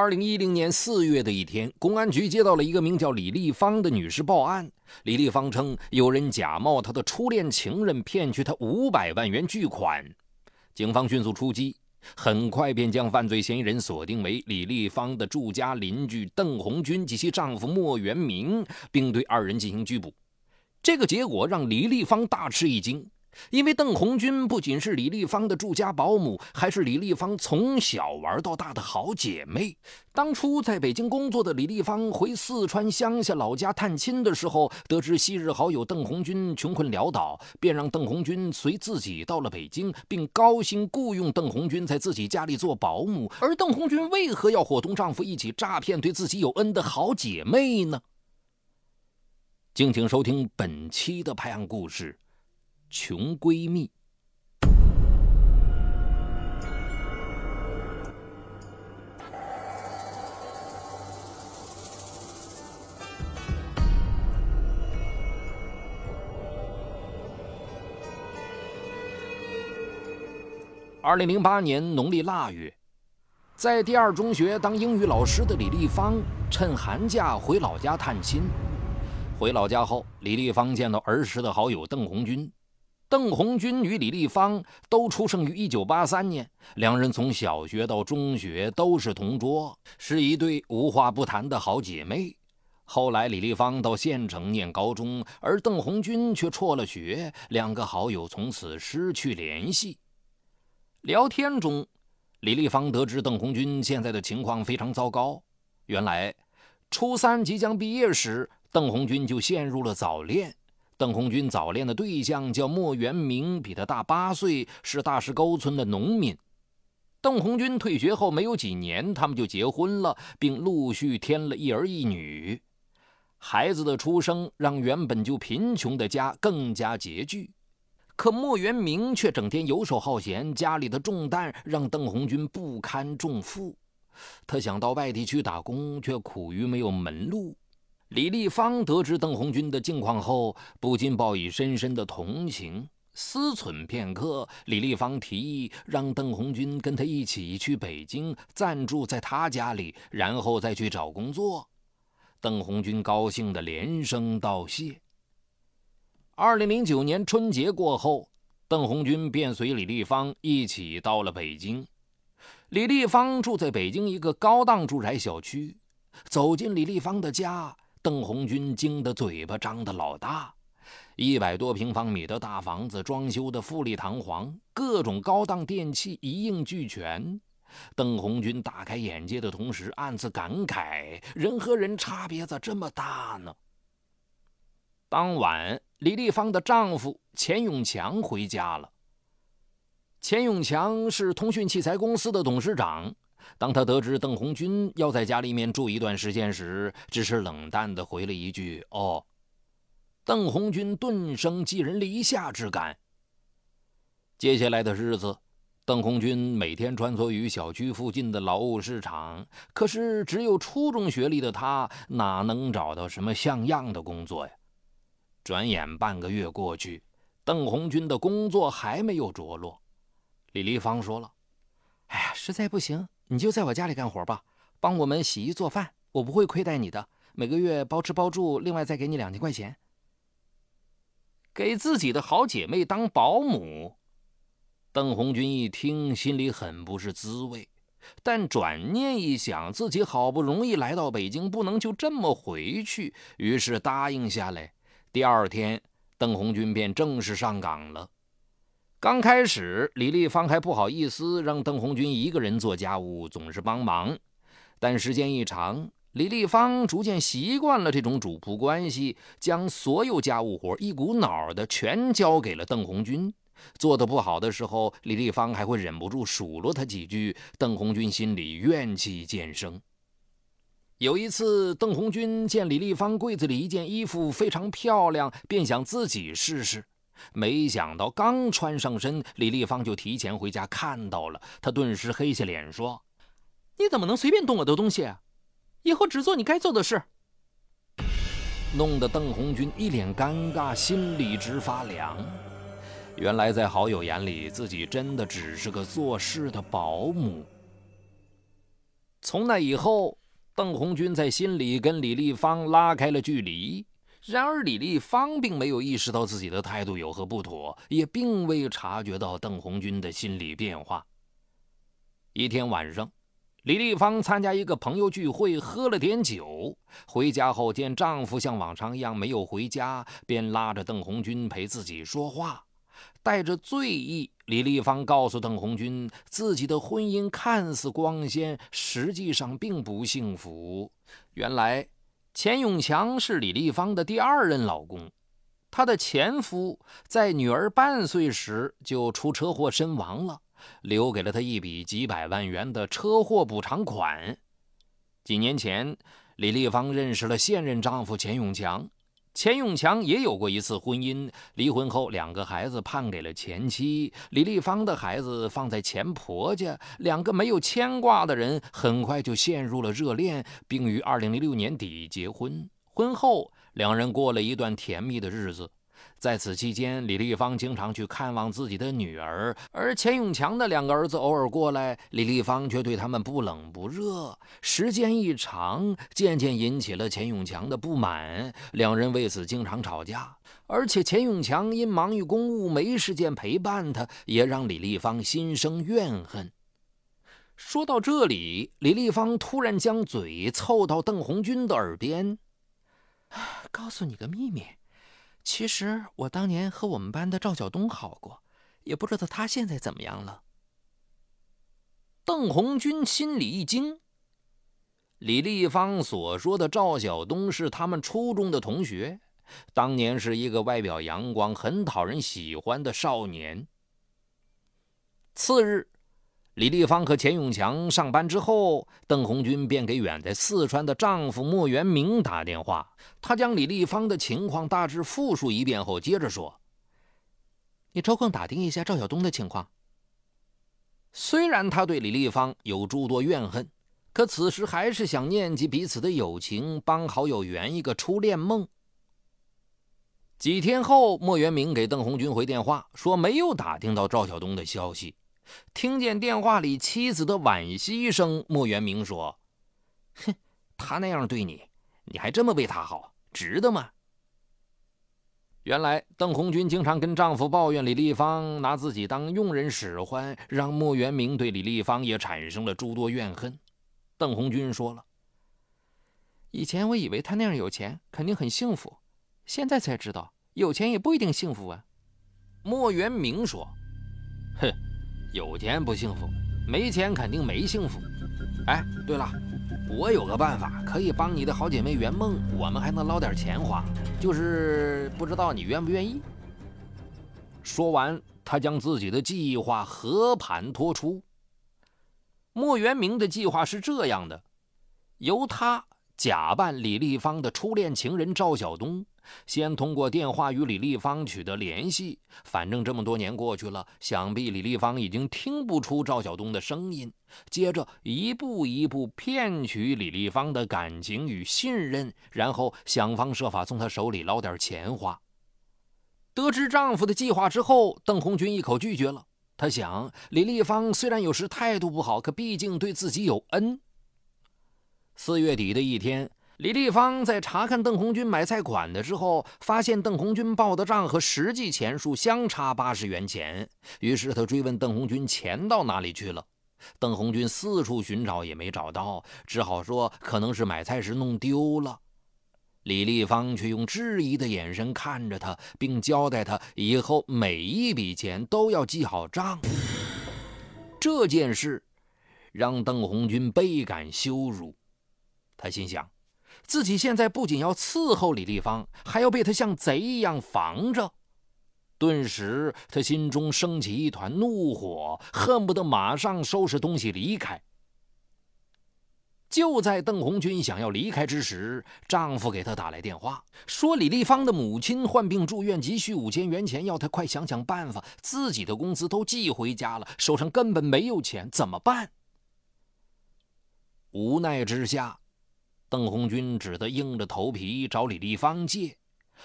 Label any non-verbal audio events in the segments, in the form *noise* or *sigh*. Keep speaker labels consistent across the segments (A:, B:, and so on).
A: 二零一零年四月的一天，公安局接到了一个名叫李丽芳的女士报案。李丽芳称，有人假冒她的初恋情人，骗取她五百万元巨款。警方迅速出击，很快便将犯罪嫌疑人锁定为李丽芳的住家邻居邓红军及其丈夫莫元明，并对二人进行拘捕。这个结果让李丽芳大吃一惊。因为邓红军不仅是李丽芳的住家保姆，还是李丽芳从小玩到大的好姐妹。当初在北京工作的李丽芳回四川乡下老家探亲的时候，得知昔日好友邓红军穷困潦倒，便让邓红军随自己到了北京，并高薪雇佣邓红军在自己家里做保姆。而邓红军为何要伙同丈夫一起诈骗对自己有恩的好姐妹呢？敬请收听本期的拍案故事。穷闺蜜。二零零八年农历腊月，在第二中学当英语老师的李丽芳，趁寒假回老家探亲。回老家后，李丽芳见到儿时的好友邓红军。邓红军与李丽芳都出生于一九八三年，两人从小学到中学都是同桌，是一对无话不谈的好姐妹。后来，李丽芳到县城念高中，而邓红军却辍了学，两个好友从此失去联系。聊天中，李丽芳得知邓红军现在的情况非常糟糕。原来，初三即将毕业时，邓红军就陷入了早恋。邓红军早恋的对象叫莫元明，比他大八岁，是大石沟村的农民。邓红军退学后没有几年，他们就结婚了，并陆续添了一儿一女。孩子的出生让原本就贫穷的家更加拮据，可莫元明却整天游手好闲，家里的重担让邓红军不堪重负。他想到外地去打工，却苦于没有门路。李丽芳得知邓红军的境况后，不禁报以深深的同情。思忖片刻，李丽芳提议让邓红军跟他一起去北京暂住在他家里，然后再去找工作。邓红军高兴的连声道谢。二零零九年春节过后，邓红军便随李丽芳一起到了北京。李丽芳住在北京一个高档住宅小区，走进李丽芳的家。邓红军惊得嘴巴张得老大，一百多平方米的大房子，装修的富丽堂皇，各种高档电器一应俱全。邓红军大开眼界的同时，暗自感慨：人和人差别咋这么大呢？当晚，李丽芳的丈夫钱永强回家了。钱永强是通讯器材公司的董事长。当他得知邓红军要在家里面住一段时间时，只是冷淡地回了一句：“哦。”邓红军顿生寄人篱下之感。接下来的日子，邓红军每天穿梭于小区附近的劳务市场。可是，只有初中学历的他，哪能找到什么像样的工作呀？转眼半个月过去，邓红军的工作还没有着落。李丽芳说了：“哎呀，实在不行。”你就在我家里干活吧，帮我们洗衣做饭，我不会亏待你的。每个月包吃包住，另外再给你两千块钱。给自己的好姐妹当保姆，邓红军一听，心里很不是滋味。但转念一想，自己好不容易来到北京，不能就这么回去，于是答应下来。第二天，邓红军便正式上岗了。刚开始，李丽芳还不好意思让邓红军一个人做家务，总是帮忙。但时间一长，李丽芳逐渐习惯了这种主仆关系，将所有家务活一股脑的全交给了邓红军。做得不好的时候，李丽芳还会忍不住数落他几句，邓红军心里怨气渐生。有一次，邓红军见李丽芳柜子里一件衣服非常漂亮，便想自己试试。没想到刚穿上身，李丽芳就提前回家看到了，他顿时黑下脸说：“你怎么能随便动我的东西？啊以后只做你该做的事。”弄得邓红军一脸尴尬，心里直发凉。原来在好友眼里，自己真的只是个做事的保姆。从那以后，邓红军在心里跟李丽芳拉开了距离。然而，李丽芳并没有意识到自己的态度有何不妥，也并未察觉到邓红军的心理变化。一天晚上，李丽芳参加一个朋友聚会，喝了点酒，回家后见丈夫像往常一样没有回家，便拉着邓红军陪自己说话。带着醉意，李丽芳告诉邓红军，自己的婚姻看似光鲜，实际上并不幸福。原来，钱永强是李丽芳的第二任老公，她的前夫在女儿半岁时就出车祸身亡了，留给了她一笔几百万元的车祸补偿款。几年前，李丽芳认识了现任丈夫钱永强。钱永强也有过一次婚姻，离婚后两个孩子判给了前妻，李丽芳的孩子放在前婆家。两个没有牵挂的人很快就陷入了热恋，并于二零零六年底结婚。婚后，两人过了一段甜蜜的日子。在此期间，李丽芳经常去看望自己的女儿，而钱永强的两个儿子偶尔过来，李丽芳却对他们不冷不热。时间一长，渐渐引起了钱永强的不满，两人为此经常吵架。而且钱永强因忙于公务，没时间陪伴她，也让李丽芳心生怨恨。说到这里，李丽芳突然将嘴凑到邓红军的耳边：“ *sighs*
B: 告诉你个秘密。”其实我当年和我们班的赵晓东好过，也不知道他现在怎么样了。
A: 邓红军心里一惊，李丽芳所说的赵晓东是他们初中的同学，当年是一个外表阳光、很讨人喜欢的少年。次日。李丽芳和钱永强上班之后，邓红军便给远在四川的丈夫莫元明打电话。他将李丽芳的情况大致复述一遍后，接着说：“
B: 你抽空打听一下赵晓东的情况。”
A: 虽然他对李丽芳有诸多怨恨，可此时还是想念及彼此的友情，帮好友圆一个初恋梦。几天后，莫元明给邓红军回电话，说没有打听到赵晓东的消息。听见电话里妻子的惋惜声，莫元明说：“哼，他那样对你，你还这么为他好，值得吗？”原来邓红军经常跟丈夫抱怨李丽芳拿自己当佣人使唤，让莫元明对李丽芳也产生了诸多怨恨。邓红军说了：“
B: 以前我以为他那样有钱肯定很幸福，现在才知道有钱也不一定幸福啊。”
A: 莫元明说：“哼。”有钱不幸福，没钱肯定没幸福。哎，对了，我有个办法可以帮你的好姐妹圆梦，我们还能捞点钱花，就是不知道你愿不愿意。说完，他将自己的计划和盘托出。莫元明的计划是这样的：由他假扮李丽芳的初恋情人赵晓东。先通过电话与李丽芳取得联系，反正这么多年过去了，想必李丽芳已经听不出赵晓东的声音。接着一步一步骗取李丽芳的感情与信任，然后想方设法从她手里捞点钱花。得知丈夫的计划之后，邓红军一口拒绝了。他想，李丽芳虽然有时态度不好，可毕竟对自己有恩。四月底的一天。李丽芳在查看邓红军买菜款的时候，发现邓红军报的账和实际钱数相差八十元钱。于是她追问邓红军钱到哪里去了。邓红军四处寻找也没找到，只好说可能是买菜时弄丢了。李丽芳却用质疑的眼神看着他，并交代他以后每一笔钱都要记好账。这件事让邓红军倍感羞辱，他心想。自己现在不仅要伺候李丽芳，还要被她像贼一样防着。顿时，他心中升起一团怒火，恨不得马上收拾东西离开。就在邓红军想要离开之时，丈夫给她打来电话，说李丽芳的母亲患病住院，急需五千元钱，要她快想想办法。自己的工资都寄回家了，手上根本没有钱，怎么办？无奈之下。邓红军只得硬着头皮找李丽芳借。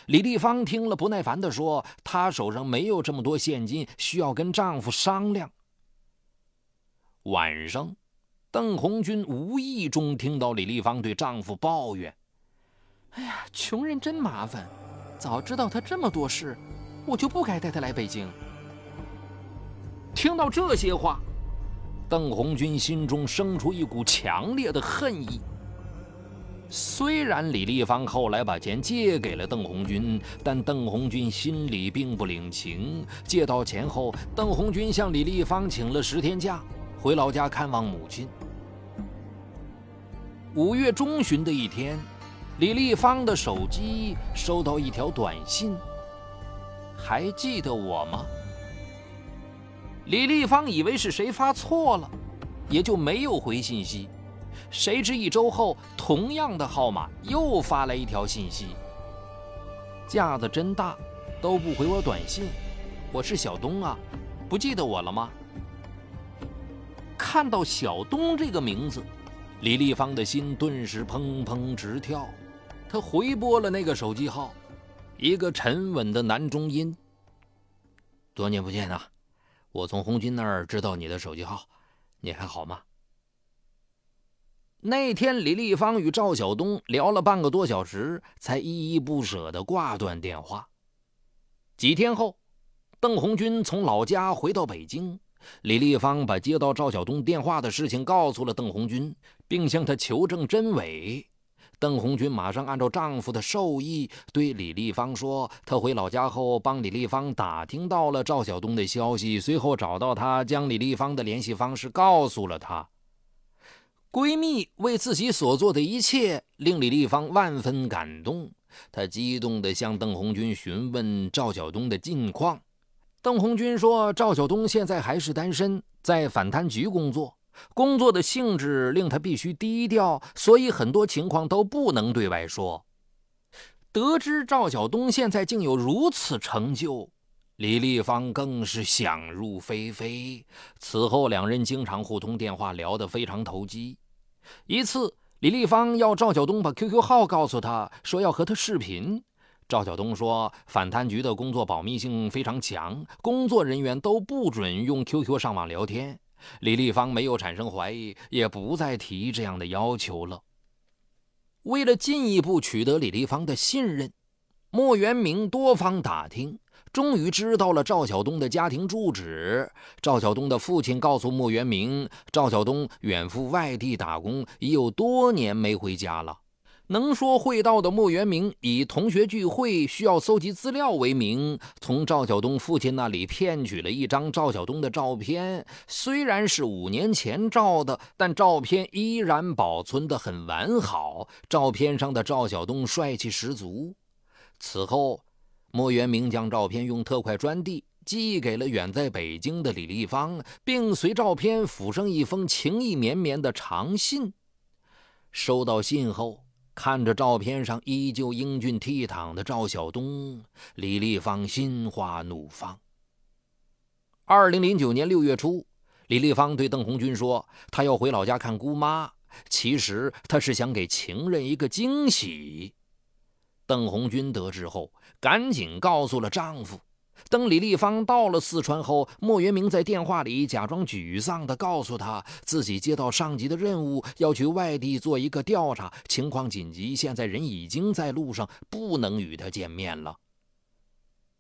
A: 李丽芳听了，不耐烦地说：“她手上没有这么多现金，需要跟丈夫商量。”晚上，邓红军无意中听到李丽芳对丈夫抱怨：“
B: 哎呀，穷人真麻烦！早知道他这么多事，我就不该带他来北京。”
A: 听到这些话，邓红军心中生出一股强烈的恨意。虽然李丽芳后来把钱借给了邓红军，但邓红军心里并不领情。借到钱后，邓红军向李丽芳请了十天假，回老家看望母亲。五月中旬的一天，李丽芳的手机收到一条短信：“还记得我吗？”李丽芳以为是谁发错了，也就没有回信息。谁知一周后，同样的号码又发来一条信息：“架子真大，都不回我短信。我是小东啊，不记得我了吗？”看到小东这个名字。李丽芳的心顿时砰砰直跳，她回拨了那个手机号，一个沉稳的男中音：“多年不见啊，我从红军那儿知道你的手机号，你还好吗？”那天，李丽芳与赵晓东聊了半个多小时，才依依不舍地挂断电话。几天后，邓红军从老家回到北京。李丽芳把接到赵晓东电话的事情告诉了邓红军，并向他求证真伪。邓红军马上按照丈夫的授意对李丽芳说：“他回老家后，帮李丽芳打听到了赵晓东的消息，随后找到他，将李丽芳的联系方式告诉了她。”闺蜜为自己所做的一切令李丽芳万分感动，她激动地向邓红军询问赵晓东的近况。邓红军说：“赵晓东现在还是单身，在反贪局工作，工作的性质令他必须低调，所以很多情况都不能对外说。”得知赵晓东现在竟有如此成就，李丽芳更是想入非非。此后，两人经常互通电话，聊得非常投机。一次，李丽芳要赵晓东把 QQ 号告诉他，说要和他视频。赵晓东说：“反贪局的工作保密性非常强，工作人员都不准用 QQ 上网聊天。”李丽芳没有产生怀疑，也不再提这样的要求了。为了进一步取得李丽芳的信任，莫元明多方打听，终于知道了赵晓东的家庭住址。赵晓东的父亲告诉莫元明，赵晓东远赴外地打工，已有多年没回家了。能说会道的莫元明以同学聚会需要搜集资料为名，从赵晓东父亲那里骗取了一张赵晓东的照片。虽然是五年前照的，但照片依然保存得很完好。照片上的赵晓东帅气十足。此后，莫元明将照片用特快专递寄给了远在北京的李丽芳，并随照片附上一封情意绵绵的长信。收到信后。看着照片上依旧英俊倜傥的赵晓东，李丽芳心花怒放。二零零九年六月初，李丽芳对邓红军说：“她要回老家看姑妈，其实她是想给情人一个惊喜。”邓红军得知后，赶紧告诉了丈夫。等李丽芳到了四川后，莫元明在电话里假装沮丧地告诉她，自己接到上级的任务，要去外地做一个调查，情况紧急，现在人已经在路上，不能与他见面了。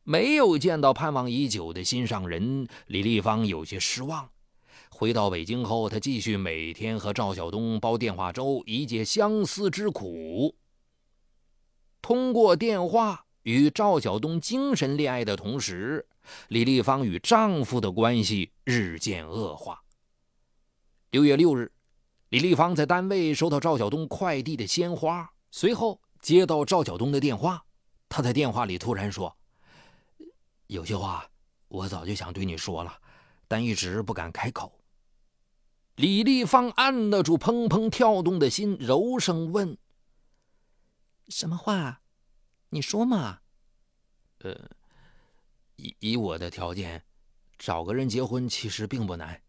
A: 没有见到盼望已久的心上人，李丽芳有些失望。回到北京后，她继续每天和赵晓东煲电话粥，以解相思之苦。通过电话。与赵晓东精神恋爱的同时，李丽芳与丈夫的关系日渐恶化。六月六日，李丽芳在单位收到赵晓东快递的鲜花，随后接到赵晓东的电话。他在电话里突然说：“有些话我早就想对你说了，但一直不敢开口。”李丽芳按得住砰砰跳动的心，柔声问：“
B: 什么话？”你说嘛？
A: 呃，以以我的条件，找个人结婚其实并不难，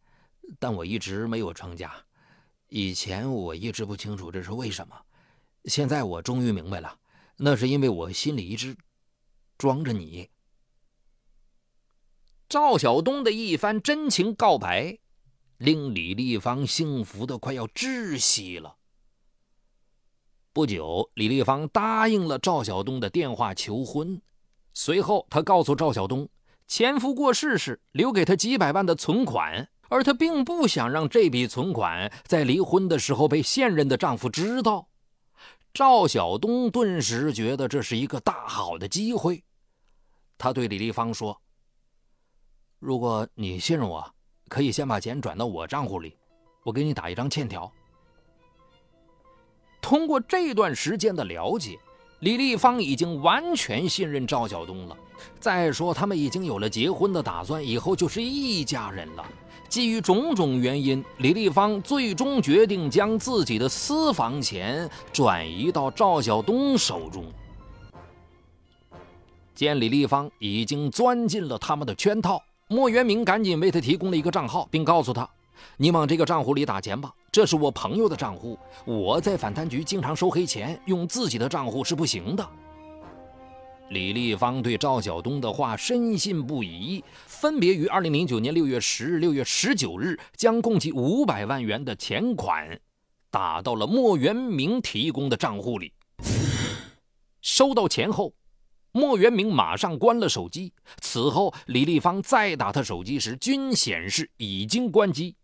A: 但我一直没有成家。以前我一直不清楚这是为什么，现在我终于明白了，那是因为我心里一直装着你。赵晓东的一番真情告白，令李丽芳幸福的快要窒息了。不久，李丽芳答应了赵晓东的电话求婚。随后，她告诉赵晓东，前夫过世时留给他几百万的存款，而她并不想让这笔存款在离婚的时候被现任的丈夫知道。赵晓东顿时觉得这是一个大好的机会，他对李丽芳说：“如果你信任我，可以先把钱转到我账户里，我给你打一张欠条。”通过这段时间的了解，李丽芳已经完全信任赵晓东了。再说，他们已经有了结婚的打算，以后就是一家人了。基于种种原因，李丽芳最终决定将自己的私房钱转移到赵晓东手中。见李丽芳已经钻进了他们的圈套，莫元明赶紧为他提供了一个账号，并告诉他。你往这个账户里打钱吧，这是我朋友的账户。我在反贪局经常收黑钱，用自己的账户是不行的。李丽芳对赵晓东的话深信不疑，分别于二零零九年六月十日、六月十九日，将共计五百万元的钱款打到了莫元明提供的账户里。收到钱后，莫元明马上关了手机。此后，李丽芳再打他手机时，均显示已经关机。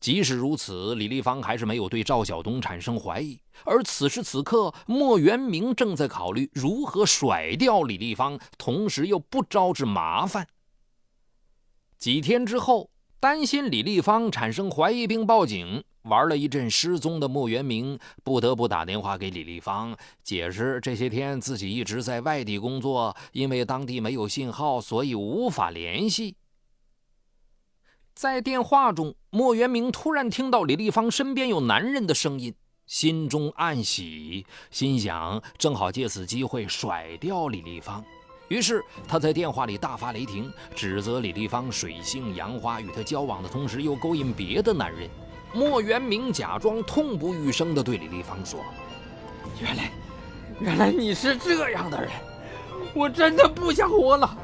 A: 即使如此，李丽芳还是没有对赵晓东产生怀疑。而此时此刻，莫元明正在考虑如何甩掉李丽芳，同时又不招致麻烦。几天之后，担心李丽芳产生怀疑并报警，玩了一阵失踪的莫元明不得不打电话给李丽芳，解释这些天自己一直在外地工作，因为当地没有信号，所以无法联系。在电话中，莫元明突然听到李丽芳身边有男人的声音，心中暗喜，心想正好借此机会甩掉李丽芳。于是他在电话里大发雷霆，指责李丽芳水性杨花，与他交往的同时又勾引别的男人。莫元明假装痛不欲生地对李丽芳说：“
B: 原来，原来你是这样的人，我真的不想活了，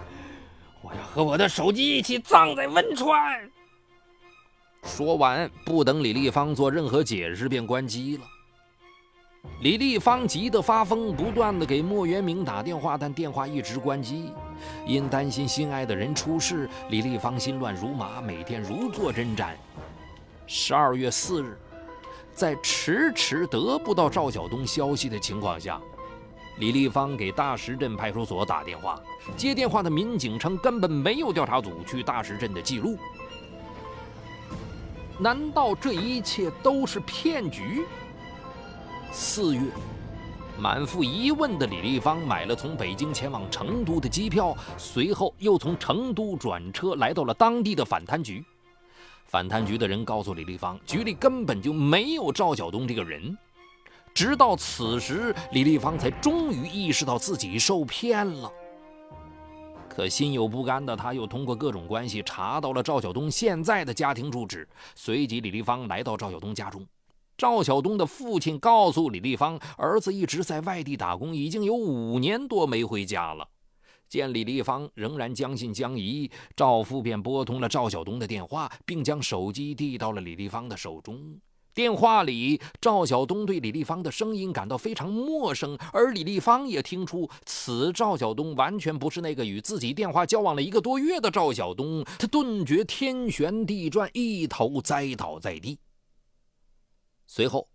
B: 我要和我的手机一起葬在汶川。”
A: 说完，不等李丽芳做任何解释，便关机了。李丽芳急得发疯，不断的给莫元明打电话，但电话一直关机。因担心心爱的人出事，李丽芳心乱如麻，每天如坐针毡。十二月四日，在迟迟得不到赵晓东消息的情况下，李丽芳给大石镇派出所打电话。接电话的民警称，根本没有调查组去大石镇的记录。难道这一切都是骗局？四月，满腹疑问的李丽芳买了从北京前往成都的机票，随后又从成都转车来到了当地的反贪局。反贪局的人告诉李丽芳，局里根本就没有赵晓东这个人。直到此时，李丽芳才终于意识到自己受骗了。可心有不甘的他，又通过各种关系查到了赵晓东现在的家庭住址。随即，李丽芳来到赵晓东家中。赵晓东的父亲告诉李丽芳，儿子一直在外地打工，已经有五年多没回家了。见李丽芳仍然将信将疑，赵父便拨通了赵晓东的电话，并将手机递到了李丽芳的手中。电话里，赵晓东对李丽芳的声音感到非常陌生，而李丽芳也听出此赵晓东完全不是那个与自己电话交往了一个多月的赵晓东。他顿觉天旋地转，一头栽倒在地。随后，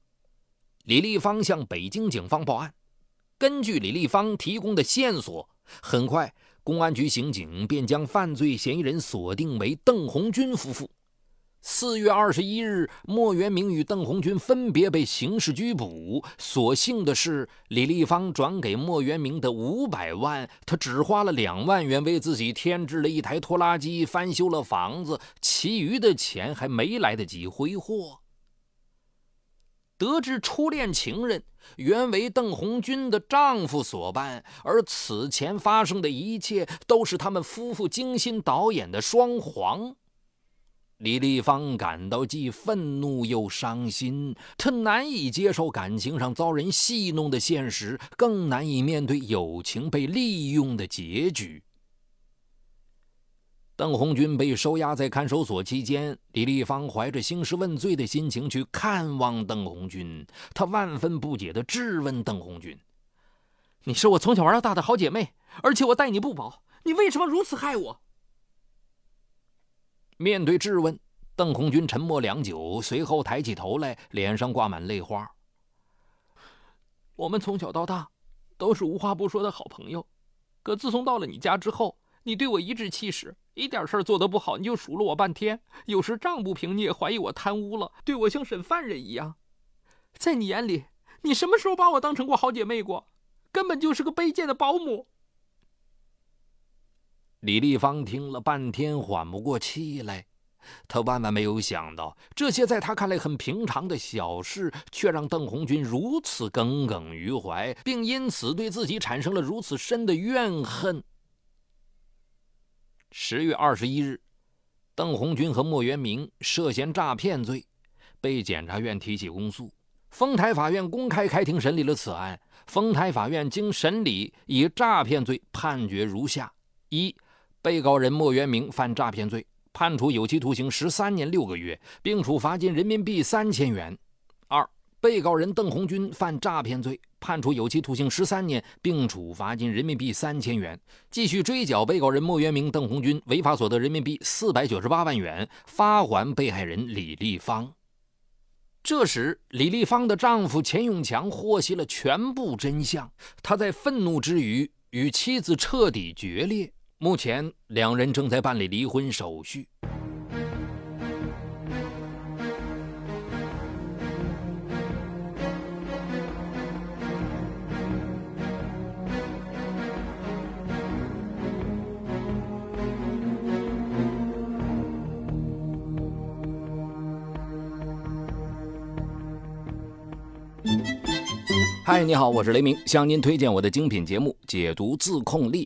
A: 李丽芳向北京警方报案。根据李丽芳提供的线索，很快公安局刑警便将犯罪嫌疑人锁定为邓红军夫妇。四月二十一日，莫元明与邓红军分别被刑事拘捕。所幸的是，李丽芳转给莫元明的五百万，他只花了两万元为自己添置了一台拖拉机，翻修了房子，其余的钱还没来得及挥霍。得知初恋情人原为邓红军的丈夫所办，而此前发生的一切都是他们夫妇精心导演的双簧。李丽芳感到既愤怒又伤心，她难以接受感情上遭人戏弄的现实，更难以面对友情被利用的结局。邓红军被收押在看守所期间，李立芳怀着兴师问罪的心情去看望邓红军。他万分不解地质问邓红军：“
B: 你是我从小玩到大的好姐妹，而且我待你不薄，你为什么如此害我？”
A: 面对质问，邓红军沉默良久，随后抬起头来，脸上挂满泪花。
B: 我们从小到大都是无话不说的好朋友，可自从到了你家之后，你对我颐指气使，一点事儿做得不好你就数落我半天，有时账不平你也怀疑我贪污了，对我像审犯人一样。在你眼里，你什么时候把我当成过好姐妹过？根本就是个卑贱的保姆。
A: 李立芳听了半天，缓不过气来。他万万没有想到，这些在他看来很平常的小事，却让邓红军如此耿耿于怀，并因此对自己产生了如此深的怨恨。十月二十一日，邓红军和莫元明涉嫌诈骗罪，被检察院提起公诉。丰台法院公开开庭审理了此案。丰台法院经审理，以诈骗罪判决如下：一。被告人莫元明犯诈骗罪，判处有期徒刑十三年六个月，并处罚金人民币三千元。二、被告人邓红军犯诈骗罪，判处有期徒刑十三年，并处罚金人民币三千元，继续追缴被告人莫元明、邓红军违法所得人民币四百九十八万元，发还被害人李丽芳。这时，李丽芳的丈夫钱永强获悉了全部真相，他在愤怒之余与妻子彻底决裂。目前，两人正在办理离婚手续。嗨，你好，我是雷鸣，向您推荐我的精品节目《解读自控力》。